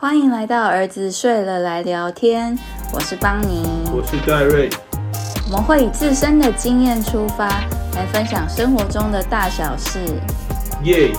欢迎来到儿子睡了来聊天，我是邦尼，我是戴瑞，我们会以自身的经验出发，来分享生活中的大小事。耶！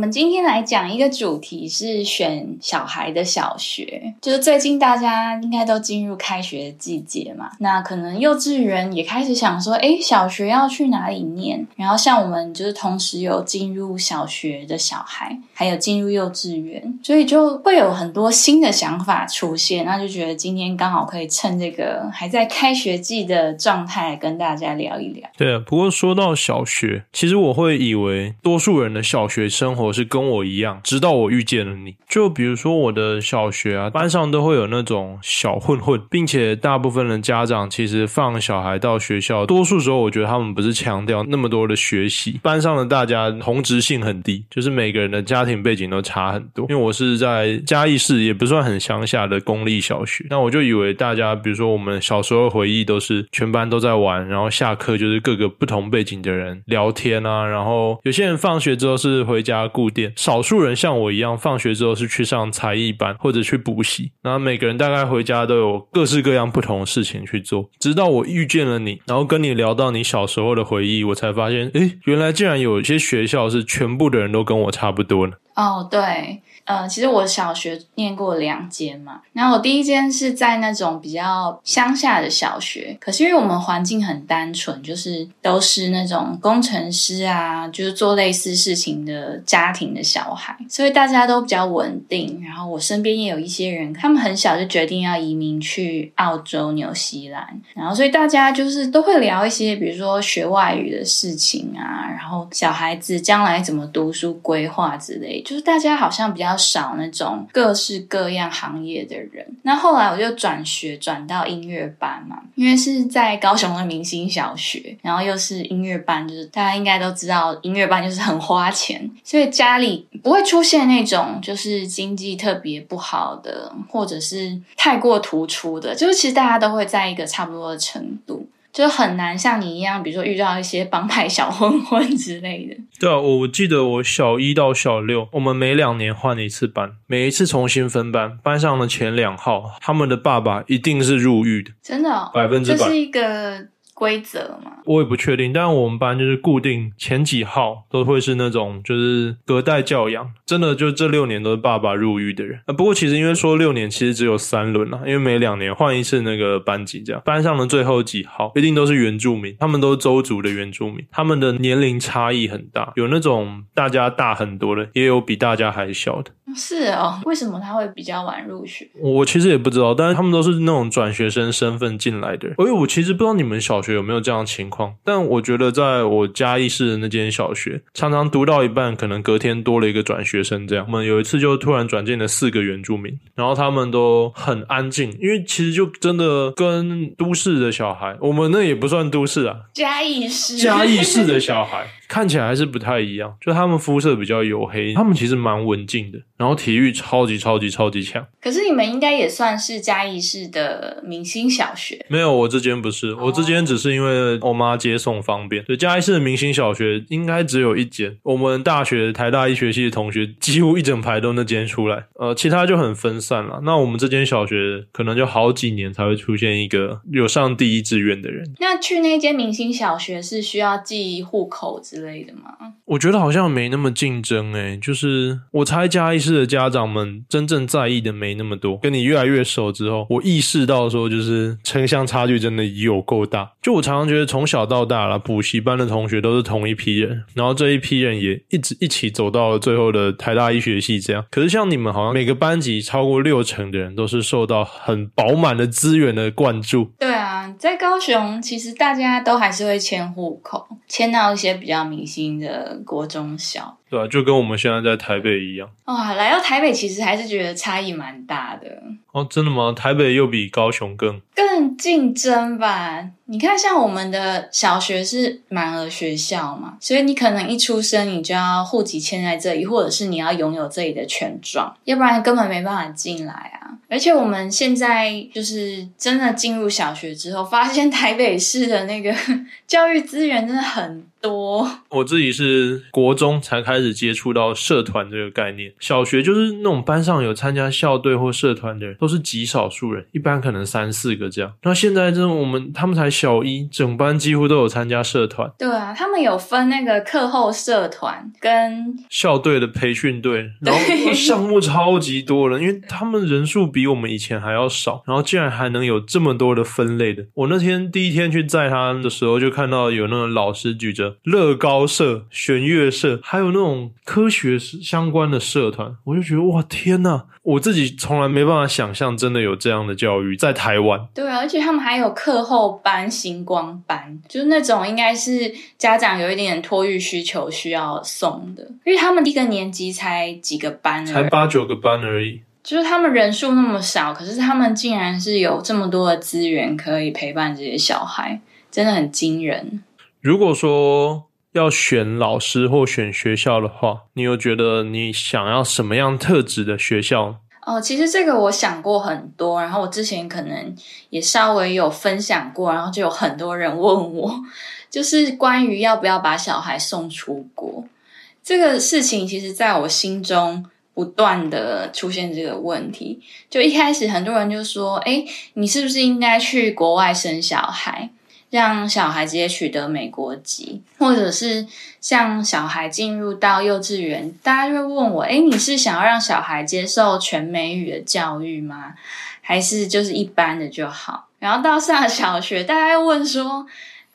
我们今天来讲一个主题是选小孩的小学，就是最近大家应该都进入开学季节嘛，那可能幼稚园也开始想说，哎，小学要去哪里念？然后像我们就是同时有进入小学的小孩，还有进入幼稚园，所以就会有很多新的想法出现，那就觉得今天刚好可以趁这个还在开学季的状态跟大家聊一聊。对啊，不过说到小学，其实我会以为多数人的小学生活。是跟我一样，直到我遇见了你。就比如说我的小学啊，班上都会有那种小混混，并且大部分的家长其实放小孩到学校，多数时候我觉得他们不是强调那么多的学习。班上的大家同质性很低，就是每个人的家庭背景都差很多。因为我是在嘉义市，也不算很乡下的公立小学，那我就以为大家，比如说我们小时候回忆都是全班都在玩，然后下课就是各个不同背景的人聊天啊，然后有些人放学之后是回家。固店，少数人像我一样，放学之后是去上才艺班或者去补习。然后每个人大概回家都有各式各样不同的事情去做。直到我遇见了你，然后跟你聊到你小时候的回忆，我才发现，诶，原来竟然有一些学校是全部的人都跟我差不多呢。哦，对。呃，其实我小学念过两间嘛，然后我第一间是在那种比较乡下的小学，可是因为我们环境很单纯，就是都是那种工程师啊，就是做类似事情的家庭的小孩，所以大家都比较稳定。然后我身边也有一些人，他们很小就决定要移民去澳洲、纽西兰，然后所以大家就是都会聊一些，比如说学外语的事情啊，然后小孩子将来怎么读书规划之类，就是大家好像比较。少那种各式各样行业的人。那后来我就转学转到音乐班嘛，因为是在高雄的明星小学，然后又是音乐班，就是大家应该都知道，音乐班就是很花钱，所以家里不会出现那种就是经济特别不好的，或者是太过突出的，就是其实大家都会在一个差不多的程度。就很难像你一样，比如说遇到一些帮派小混混之类的。对啊，我记得我小一到小六，我们每两年换一次班，每一次重新分班，班上的前两号，他们的爸爸一定是入狱的，真的，百分之百，这是一个。规则吗，我也不确定。但是我们班就是固定前几号都会是那种就是隔代教养，真的就这六年都是爸爸入狱的人。啊，不过其实因为说六年，其实只有三轮了，因为每两年换一次那个班级，这样班上的最后几号一定都是原住民，他们都是周族的原住民，他们的年龄差异很大，有那种大家大很多的，也有比大家还小的。是哦，为什么他会比较晚入学？我其实也不知道，但是他们都是那种转学生身份进来的。因为我其实不知道你们小学有没有这样的情况，但我觉得在我嘉义市的那间小学，常常读到一半，可能隔天多了一个转学生。这样，我们有一次就突然转进了四个原住民，然后他们都很安静，因为其实就真的跟都市的小孩，我们那也不算都市啊，嘉义市，嘉义市的小孩。看起来还是不太一样，就他们肤色比较黝黑，他们其实蛮文静的，然后体育超级超级超级强。可是你们应该也算是嘉义市的明星小学？没有，我这间不是，我这间只是因为我妈接送方便。对，嘉义市的明星小学应该只有一间。我们大学台大医学系的同学几乎一整排都那间出来，呃，其他就很分散了。那我们这间小学可能就好几年才会出现一个有上第一志愿的人。那去那间明星小学是需要记户口之？之类的吗？我觉得好像没那么竞争诶，就是我猜嘉义市的家长们真正在意的没那么多。跟你越来越熟之后，我意识到说，就是城乡差距真的有够大。就我常常觉得从小到大了，补习班的同学都是同一批人，然后这一批人也一直一起走到了最后的台大医学系这样。可是像你们好像每个班级超过六成的人都是受到很饱满的资源的灌注。对啊，在高雄其实大家都还是会迁户口，迁到一些比较。明星的国中小，对啊，就跟我们现在在台北一样。哇，来到台北其实还是觉得差异蛮大的。哦，真的吗？台北又比高雄更更竞争吧？你看，像我们的小学是满额学校嘛，所以你可能一出生你就要户籍迁在这里，或者是你要拥有这里的权状，要不然根本没办法进来啊。而且我们现在就是真的进入小学之后，发现台北市的那个 教育资源真的很多。我自己是国中才开始接触到社团这个概念，小学就是那种班上有参加校队或社团的人，都是极少数人，一般可能三四个这样。那现在这我们他们才小一，整班几乎都有参加社团。对啊，他们有分那个课后社团跟校队的培训队，然后项目超级多了，因为他们人数比我们以前还要少，然后竟然还能有这么多的分类的。我那天第一天去载他的时候，就看到有那种老师举着乐高社、弦乐社，还有那种科学相关的社团，我就觉得哇天呐，我自己从来没办法想象，真的有这样的教育在台湾。对啊，而且他们还有课后班、星光班，就是那种应该是家长有一点托育需求需要送的，因为他们一个年级才几个班，才八九个班而已。就是他们人数那么少，可是他们竟然是有这么多的资源可以陪伴这些小孩，真的很惊人。如果说要选老师或选学校的话，你有觉得你想要什么样特质的学校？哦，其实这个我想过很多，然后我之前可能也稍微有分享过，然后就有很多人问我，就是关于要不要把小孩送出国这个事情，其实在我心中。不断的出现这个问题，就一开始很多人就说：“哎，你是不是应该去国外生小孩，让小孩直接取得美国籍，或者是像小孩进入到幼稚园，大家就会问我：哎，你是想要让小孩接受全美语的教育吗？还是就是一般的就好？然后到上小学，大家又问说：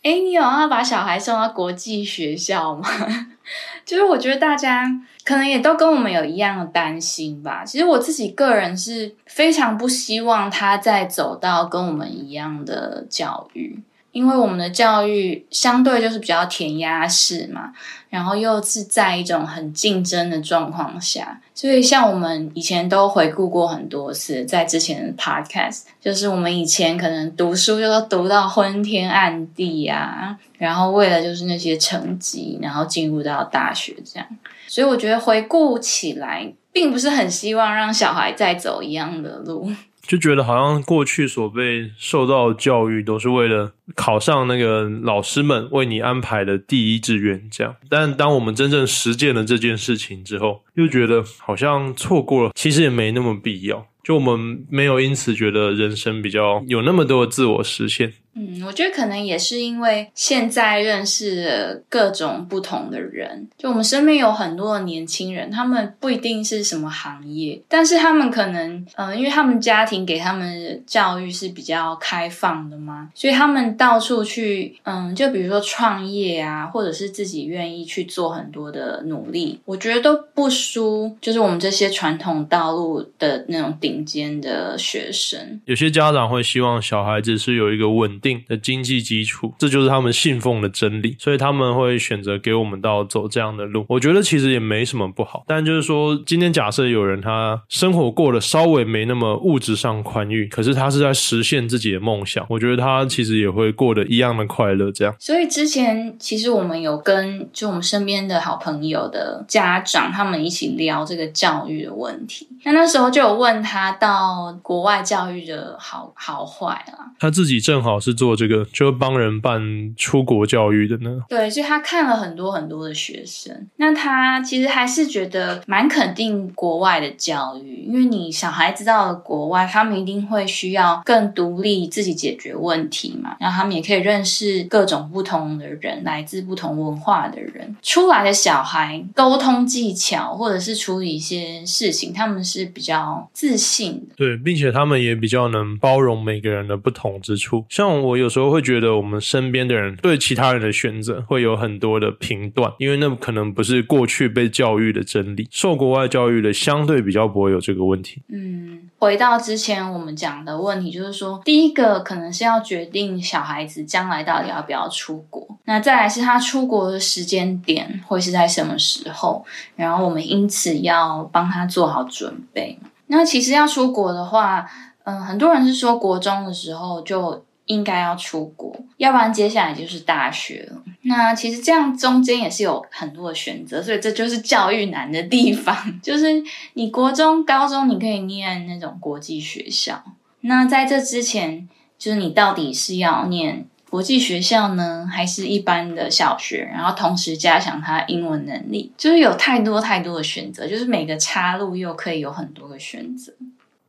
哎，你有要把小孩送到国际学校吗？就是我觉得大家。”可能也都跟我们有一样的担心吧。其实我自己个人是非常不希望他再走到跟我们一样的教育，因为我们的教育相对就是比较填鸭式嘛。然后又是在一种很竞争的状况下，所以像我们以前都回顾过很多次，在之前的 podcast，就是我们以前可能读书就都读到昏天暗地呀，然后为了就是那些成绩，然后进入到大学这样。所以我觉得回顾起来，并不是很希望让小孩再走一样的路。就觉得好像过去所被受到教育都是为了考上那个老师们为你安排的第一志愿这样，但当我们真正实践了这件事情之后，又觉得好像错过了，其实也没那么必要。就我们没有因此觉得人生比较有那么多的自我实现。嗯，我觉得可能也是因为现在认识了各种不同的人，就我们身边有很多的年轻人，他们不一定是什么行业，但是他们可能，嗯，因为他们家庭给他们教育是比较开放的嘛，所以他们到处去，嗯，就比如说创业啊，或者是自己愿意去做很多的努力，我觉得都不输，就是我们这些传统道路的那种顶尖的学生。有些家长会希望小孩子是有一个稳。定的经济基础，这就是他们信奉的真理，所以他们会选择给我们到走这样的路。我觉得其实也没什么不好，但就是说，今天假设有人他生活过得稍微没那么物质上宽裕，可是他是在实现自己的梦想，我觉得他其实也会过得一样的快乐。这样，所以之前其实我们有跟就我们身边的好朋友的家长他们一起聊这个教育的问题，那那时候就有问他到国外教育的好好坏啊，他自己正好是。做这个就帮人办出国教育的呢？对，所以他看了很多很多的学生，那他其实还是觉得蛮肯定国外的教育，因为你小孩子到了国外，他们一定会需要更独立自己解决问题嘛，然后他们也可以认识各种不同的人，来自不同文化的人出来的小孩，沟通技巧或者是处理一些事情，他们是比较自信的，对，并且他们也比较能包容每个人的不同之处，像。我有时候会觉得，我们身边的人对其他人的选择会有很多的评断，因为那可能不是过去被教育的真理。受国外教育的相对比较不会有这个问题。嗯，回到之前我们讲的问题，就是说，第一个可能是要决定小孩子将来到底要不要出国，那再来是他出国的时间点会是在什么时候，然后我们因此要帮他做好准备。那其实要出国的话，嗯，很多人是说国中的时候就。应该要出国，要不然接下来就是大学了。那其实这样中间也是有很多的选择，所以这就是教育难的地方。就是你国中、高中你可以念那种国际学校，那在这之前，就是你到底是要念。国际学校呢，还是一般的小学？然后同时加强他英文能力，就是有太多太多的选择，就是每个岔路又可以有很多个选择。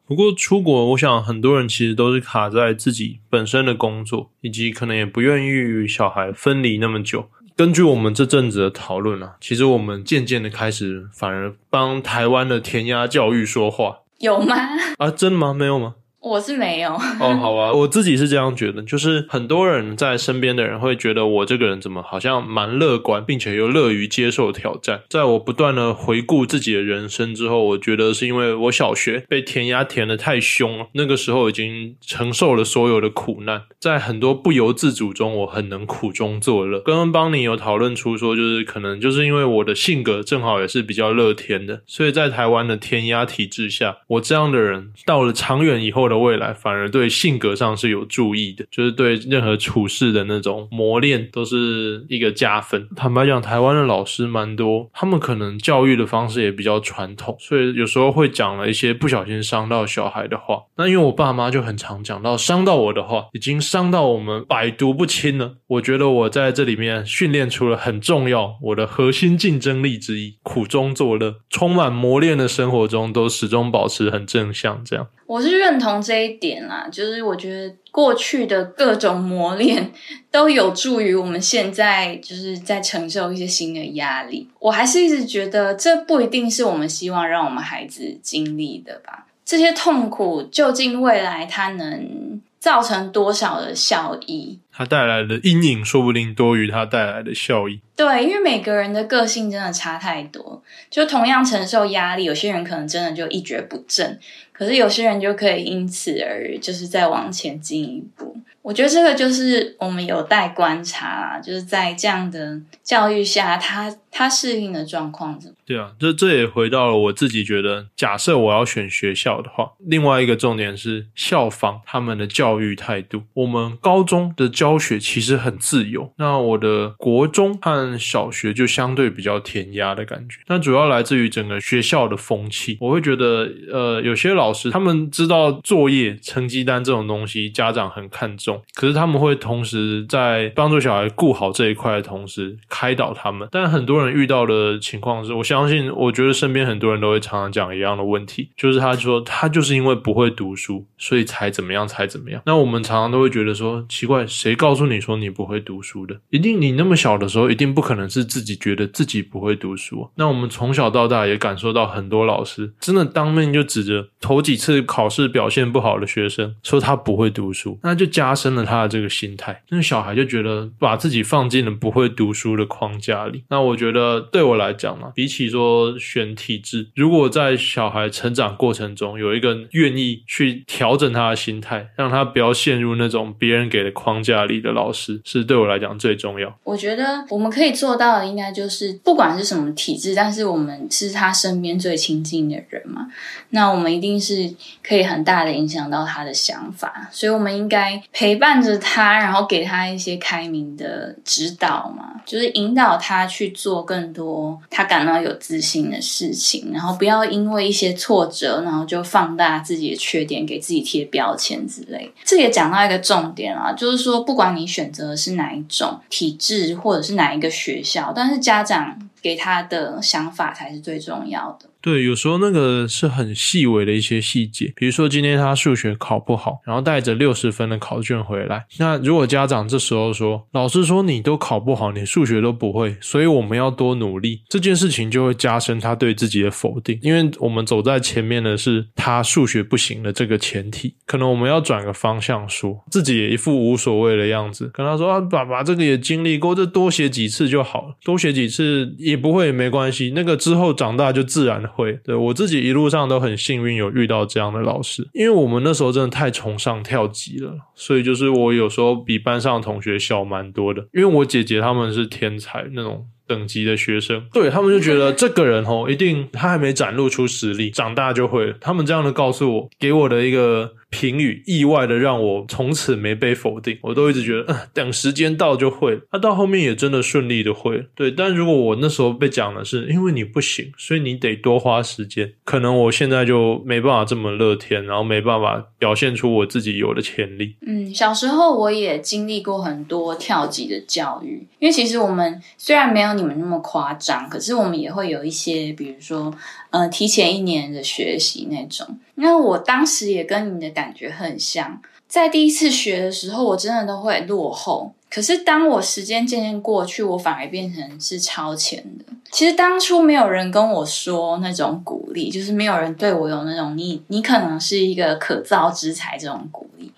不过出国，我想很多人其实都是卡在自己本身的工作，以及可能也不愿意与小孩分离那么久。根据我们这阵子的讨论啊，其实我们渐渐的开始反而帮台湾的填鸭教育说话，有吗？啊，真的吗？没有吗？我是没有哦，好吧，我自己是这样觉得，就是很多人在身边的人会觉得我这个人怎么好像蛮乐观，并且又乐于接受挑战。在我不断的回顾自己的人生之后，我觉得是因为我小学被填鸭填的太凶了，那个时候已经承受了所有的苦难，在很多不由自主中，我很能苦中作乐。刚刚邦尼有讨论出说，就是可能就是因为我的性格正好也是比较乐天的，所以在台湾的填鸭体制下，我这样的人到了长远以后的。未来反而对性格上是有注意的，就是对任何处事的那种磨练都是一个加分。坦白讲，台湾的老师蛮多，他们可能教育的方式也比较传统，所以有时候会讲了一些不小心伤到小孩的话。那因为我爸妈就很常讲到伤到我的话，已经伤到我们百毒不侵了。我觉得我在这里面训练出了很重要我的核心竞争力之一：苦中作乐，充满磨练的生活中都始终保持很正向。这样。我是认同这一点啦，就是我觉得过去的各种磨练 都有助于我们现在就是在承受一些新的压力。我还是一直觉得这不一定是我们希望让我们孩子经历的吧？这些痛苦究竟未来它能造成多少的效益？它带来的阴影说不定多于它带来的效益。对，因为每个人的个性真的差太多，就同样承受压力，有些人可能真的就一蹶不振，可是有些人就可以因此而就是再往前进一步。我觉得这个就是我们有待观察啦，就是在这样的教育下，他他适应的状况怎么？对啊，这这也回到了我自己觉得，假设我要选学校的话，另外一个重点是校方他们的教育态度。我们高中的教学其实很自由，那我的国中和小学就相对比较填鸭的感觉。那主要来自于整个学校的风气。我会觉得，呃，有些老师他们知道作业、成绩单这种东西，家长很看重。可是他们会同时在帮助小孩顾好这一块的同时开导他们，但很多人遇到的情况是，我相信，我觉得身边很多人都会常常讲一样的问题，就是他说他就是因为不会读书，所以才怎么样才怎么样。那我们常常都会觉得说，奇怪，谁告诉你说你不会读书的？一定你那么小的时候，一定不可能是自己觉得自己不会读书。那我们从小到大也感受到很多老师真的当面就指着头几次考试表现不好的学生说他不会读书，那就加深。了他的这个心态，那个小孩就觉得把自己放进了不会读书的框架里。那我觉得对我来讲嘛，比起说选体制，如果在小孩成长过程中有一个愿意去调整他的心态，让他不要陷入那种别人给的框架里的老师，是对我来讲最重要。我觉得我们可以做到的，应该就是不管是什么体制，但是我们是他身边最亲近的人嘛，那我们一定是可以很大的影响到他的想法，所以我们应该陪伴。伴着他，然后给他一些开明的指导嘛，就是引导他去做更多他感到有自信的事情，然后不要因为一些挫折，然后就放大自己的缺点，给自己贴标签之类。这也讲到一个重点啊，就是说，不管你选择的是哪一种体制，或者是哪一个学校，但是家长给他的想法才是最重要的。对，有时候那个是很细微的一些细节，比如说今天他数学考不好，然后带着六十分的考卷回来。那如果家长这时候说，老师说你都考不好，你数学都不会，所以我们要多努力，这件事情就会加深他对自己的否定。因为我们走在前面的是他数学不行的这个前提，可能我们要转个方向说，自己也一副无所谓的样子，跟他说啊，爸爸这个也经历过，这多写几次就好了，多写几次也不会也没关系，那个之后长大就自然了。会对我自己一路上都很幸运有遇到这样的老师，因为我们那时候真的太崇尚跳级了，所以就是我有时候比班上同学小蛮多的。因为我姐姐他们是天才那种等级的学生，对他们就觉得这个人哦，一定他还没展露出实力，长大就会。他们这样的告诉我，给我的一个。评语意外的让我从此没被否定，我都一直觉得，嗯，等时间到就会。他到后面也真的顺利的会，对。但如果我那时候被讲的是因为你不行，所以你得多花时间，可能我现在就没办法这么乐天，然后没办法表现出我自己有的潜力。嗯，小时候我也经历过很多跳级的教育，因为其实我们虽然没有你们那么夸张，可是我们也会有一些，比如说，呃，提前一年的学习那种。那我当时也跟你的感觉很像，在第一次学的时候，我真的都会落后。可是当我时间渐渐过去，我反而变成是超前的。其实当初没有人跟我说那种鼓励，就是没有人对我有那种你你可能是一个可造之才这种鼓励。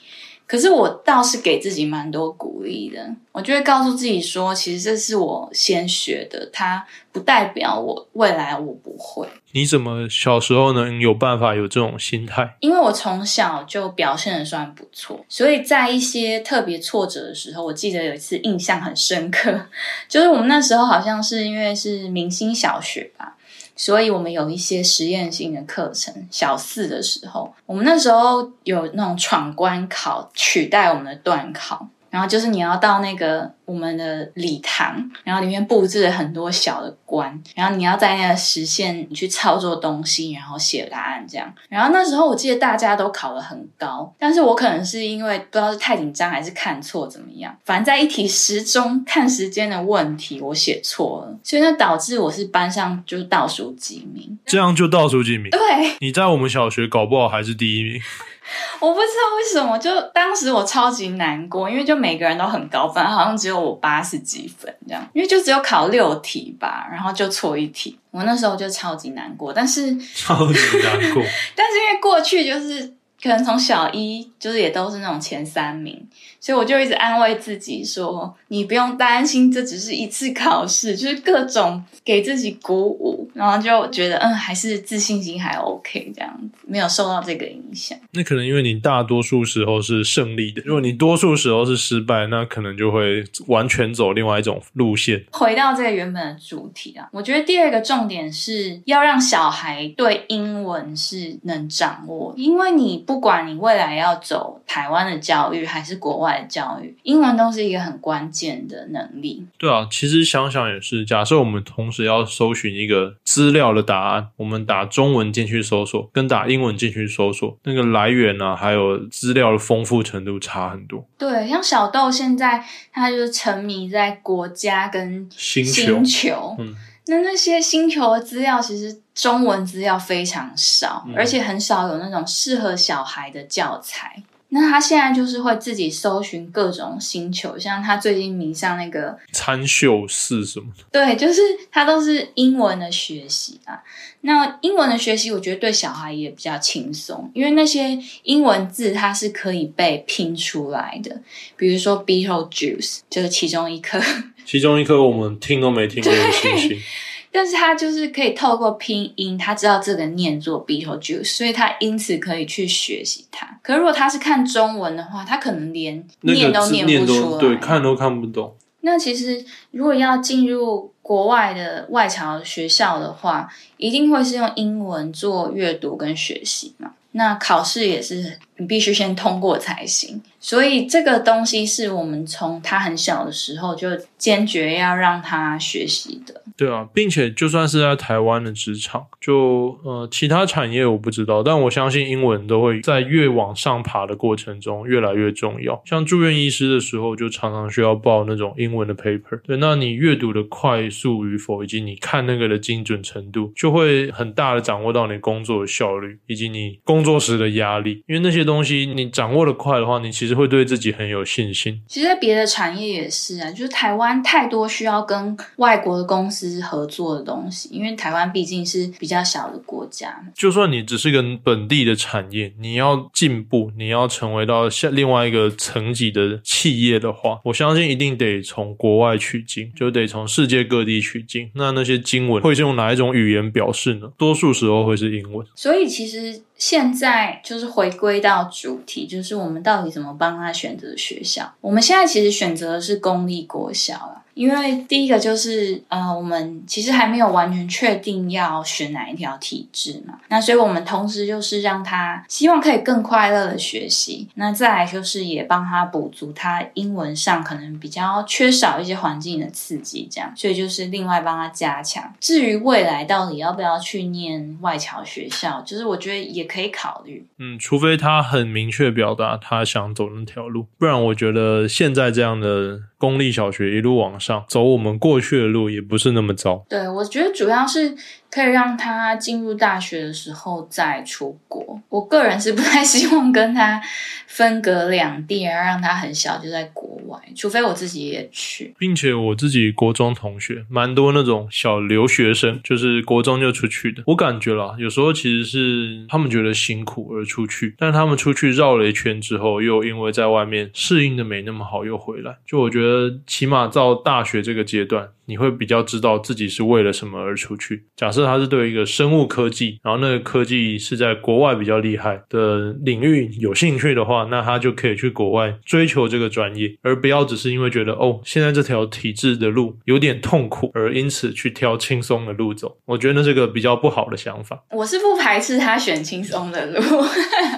可是我倒是给自己蛮多鼓励的，我就会告诉自己说，其实这是我先学的，它不代表我未来我不会。你怎么小时候能有办法有这种心态？因为我从小就表现的算不错，所以在一些特别挫折的时候，我记得有一次印象很深刻，就是我们那时候好像是因为是明星小学吧。所以我们有一些实验性的课程。小四的时候，我们那时候有那种闯关考取代我们的段考，然后就是你要到那个。我们的礼堂，然后里面布置了很多小的关，然后你要在那个实现你去操作东西，然后写答案这样。然后那时候我记得大家都考得很高，但是我可能是因为不知道是太紧张还是看错怎么样，反正在一题时钟看时间的问题我写错了，所以那导致我是班上就倒数几名。这样就倒数几名？对，你在我们小学搞不好还是第一名。我不知道为什么，就当时我超级难过，因为就每个人都很高分，好像只有我八十几分这样，因为就只有考六题吧，然后就错一题，我那时候就超级难过，但是超级难过，但是因为过去就是可能从小一就是也都是那种前三名。所以我就一直安慰自己说：“你不用担心，这只是一次考试，就是各种给自己鼓舞，然后就觉得嗯，还是自信心还 OK 这样子，没有受到这个影响。那可能因为你大多数时候是胜利的，如果你多数时候是失败，那可能就会完全走另外一种路线。回到这个原本的主题啊，我觉得第二个重点是要让小孩对英文是能掌握，因为你不管你未来要走台湾的教育还是国外的。教育英文都是一个很关键的能力。对啊，其实想想也是。假设我们同时要搜寻一个资料的答案，我们打中文进去搜索，跟打英文进去搜索，那个来源啊，还有资料的丰富程度差很多。对，像小豆现在他就是沉迷在国家跟星球，嗯，那那些星球的资料其实中文资料非常少，而且很少有那种适合小孩的教材。那他现在就是会自己搜寻各种星球，像他最近迷上那个参宿四什么的。对，就是他都是英文的学习啊。那英文的学习，我觉得对小孩也比较轻松，因为那些英文字它是可以被拼出来的。比如说 Beetlejuice 就是其中一颗，其中一颗我们听都没听过的星星。但是他就是可以透过拼音，他知道这个念作 Beetlejuice，所以他因此可以去学习它。可如果他是看中文的话，他可能连念都念不出来，对，看都看不懂。那其实如果要进入国外的外侨学校的话，一定会是用英文做阅读跟学习嘛。那考试也是你必须先通过才行，所以这个东西是我们从他很小的时候就坚决要让他学习的。对啊，并且就算是在台湾的职场，就呃其他产业我不知道，但我相信英文都会在越往上爬的过程中越来越重要。像住院医师的时候，就常常需要报那种英文的 paper。对，那你阅读的快速与否，以及你看那个的精准程度，就会很大的掌握到你工作的效率，以及你工作时的压力。因为那些东西你掌握的快的话，你其实会对自己很有信心。其实别的产业也是啊，就是台湾太多需要跟外国的公司。合作的东西，因为台湾毕竟是比较小的国家。就算你只是个本地的产业，你要进步，你要成为到下另外一个层级的企业的话，我相信一定得从国外取经，就得从世界各地取经。那那些经文会是用哪一种语言表示呢？多数时候会是英文。所以其实。现在就是回归到主题，就是我们到底怎么帮他选择学校？我们现在其实选择的是公立国小啊，因为第一个就是呃，我们其实还没有完全确定要选哪一条体制嘛，那所以我们同时就是让他希望可以更快乐的学习，那再来就是也帮他补足他英文上可能比较缺少一些环境的刺激，这样，所以就是另外帮他加强。至于未来到底要不要去念外侨学校，就是我觉得也可以考虑。嗯，除非他很明确表达他想走那条路，不然我觉得现在这样的。公立小学一路往上走，我们过去的路也不是那么糟。对，我觉得主要是可以让他进入大学的时候再出国。我个人是不太希望跟他分隔两地，而让他很小就在国外，除非我自己也去。并且我自己国中同学蛮多那种小留学生，就是国中就出去的。我感觉啦，有时候其实是他们觉得辛苦而出去，但他们出去绕了一圈之后，又因为在外面适应的没那么好，又回来。就我觉得。起码到大学这个阶段。你会比较知道自己是为了什么而出去。假设他是对一个生物科技，然后那个科技是在国外比较厉害的领域有兴趣的话，那他就可以去国外追求这个专业，而不要只是因为觉得哦，现在这条体制的路有点痛苦，而因此去挑轻松的路走。我觉得那是个比较不好的想法。我是不排斥他选轻松的路。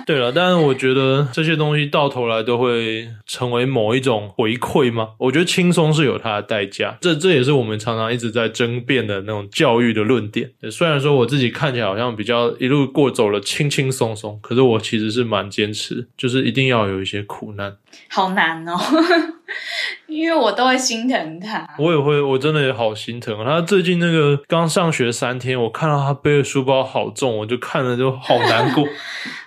对了，但是我觉得这些东西到头来都会成为某一种回馈吗？我觉得轻松是有它的代价。这这也是我。我们常常一直在争辩的那种教育的论点。虽然说我自己看起来好像比较一路过走了轻轻松松，可是我其实是蛮坚持，就是一定要有一些苦难。好难哦，因为我都会心疼他。我也会，我真的也好心疼他最近那个刚上学三天，我看到他背的书包好重，我就看了就好难过。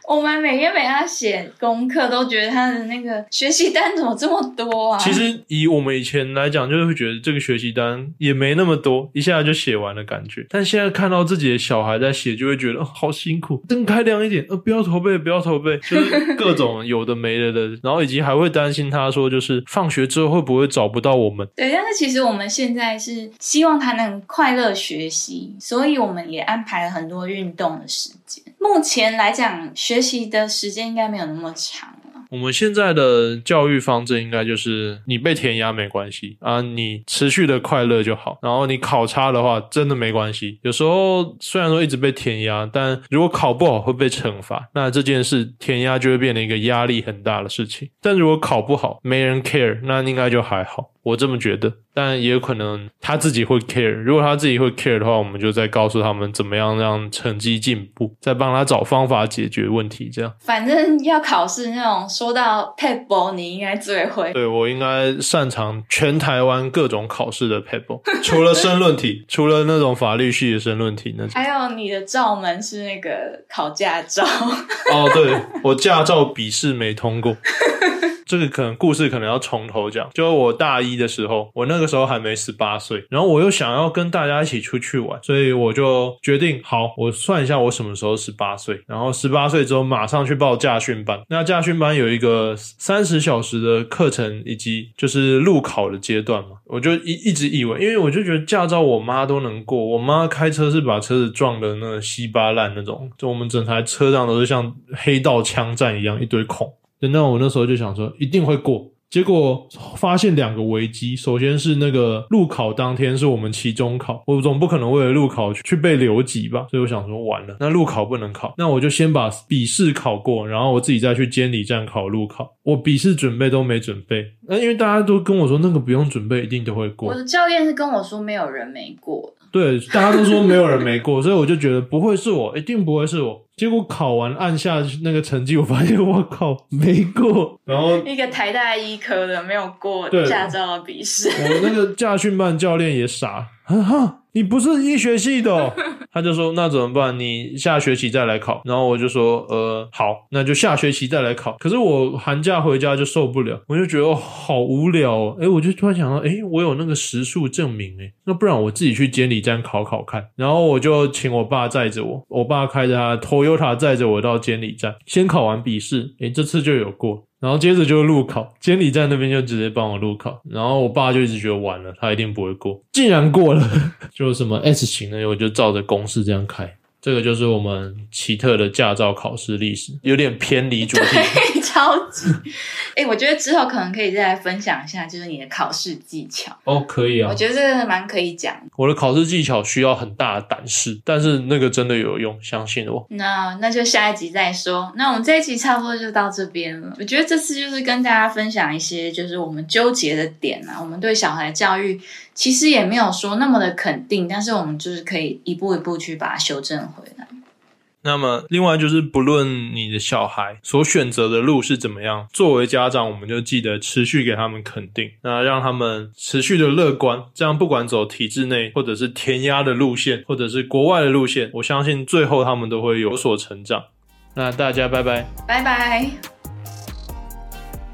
我们每天给他写功课，都觉得他的那个学习单怎么这么多啊？其实以我们以前来讲，就是会觉得这个学习单也没那么多，一下就写完的感觉。但现在看到自己的小孩在写，就会觉得好辛苦。灯开亮一点，呃，不要驼背，不要驼背，就是各种有的没的的。然后以及还会担心他说，就是放学之后会不会找不到我们？对，但是其实我们现在是希望他能快乐学习，所以我们也安排了很多运动的时间。目前来讲，学习的时间应该没有那么长。我们现在的教育方针应该就是，你被填鸭没关系啊，你持续的快乐就好。然后你考差的话，真的没关系。有时候虽然说一直被填鸭，但如果考不好会被惩罚，那这件事填鸭就会变成一个压力很大的事情。但如果考不好，没人 care，那应该就还好。我这么觉得，但也有可能他自己会 care。如果他自己会 care 的话，我们就再告诉他们怎么样让成绩进步，再帮他找方法解决问题。这样，反正要考试那种，说到 paper，你应该最会。对我应该擅长全台湾各种考试的 paper，除了申论题，除了那种法律系的申论题那种。还有你的罩门是那个考驾照。哦，对我驾照笔试没通过。这个可能故事可能要从头讲，就我大一的时候，我那个时候还没十八岁，然后我又想要跟大家一起出去玩，所以我就决定，好，我算一下我什么时候十八岁，然后十八岁之后马上去报驾训班。那驾训班有一个三十小时的课程，以及就是路考的阶段嘛，我就一一直以为，因为我就觉得驾照我妈都能过，我妈开车是把车子撞的那稀巴烂那种，就我们整台车上都是像黑道枪战一样一堆孔。那我那时候就想说一定会过，结果发现两个危机。首先是那个路考当天是我们期中考，我总不可能为了路考去被留级吧？所以我想说完了，那路考不能考，那我就先把笔试考过，然后我自己再去监理站考路考。我笔试准备都没准备，那因为大家都跟我说那个不用准备，一定都会过。我的教练是跟我说没有人没过。对，大家都说没有人没过，所以我就觉得不会是我，一定不会是我。结果考完按下那个成绩，我发现我靠没过。然后一个台大医科的没有过驾照的笔试，我那个驾训班教练也傻，啊哈。你不是医学系的，他就说那怎么办？你下学期再来考。然后我就说呃好，那就下学期再来考。可是我寒假回家就受不了，我就觉得好无聊哦。哎，我就突然想到，哎，我有那个时数证明，哎，那不然我自己去监理站考考看。然后我就请我爸载着我，我爸开着他 Toyota 载着我到监理站，先考完笔试，哎，这次就有过。然后接着就路考，监理站那边就直接帮我路考，然后我爸就一直觉得完了，他一定不会过，竟然过了，就什么 S 型的，我就照着公式这样开。这个就是我们奇特的驾照考试历史，有点偏离主题。超级。哎，我觉得之后可能可以再来分享一下，就是你的考试技巧。哦，可以啊。我觉得这个蛮可以讲。我的考试技巧需要很大的胆识，但是那个真的有用，相信我。那那就下一集再说。那我们这一集差不多就到这边了。我觉得这次就是跟大家分享一些，就是我们纠结的点啊。我们对小孩教育其实也没有说那么的肯定，但是我们就是可以一步一步去把它修正回来。那么，另外就是，不论你的小孩所选择的路是怎么样，作为家长，我们就记得持续给他们肯定，那让他们持续的乐观。这样，不管走体制内，或者是填鸭的路线，或者是国外的路线，我相信最后他们都会有所成长。那大家拜拜，拜拜。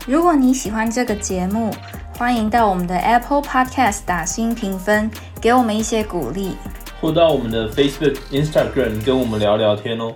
如果你喜欢这个节目，欢迎到我们的 Apple Podcast 打新评分，给我们一些鼓励。或到我们的 Facebook、Instagram 跟我们聊聊天哦。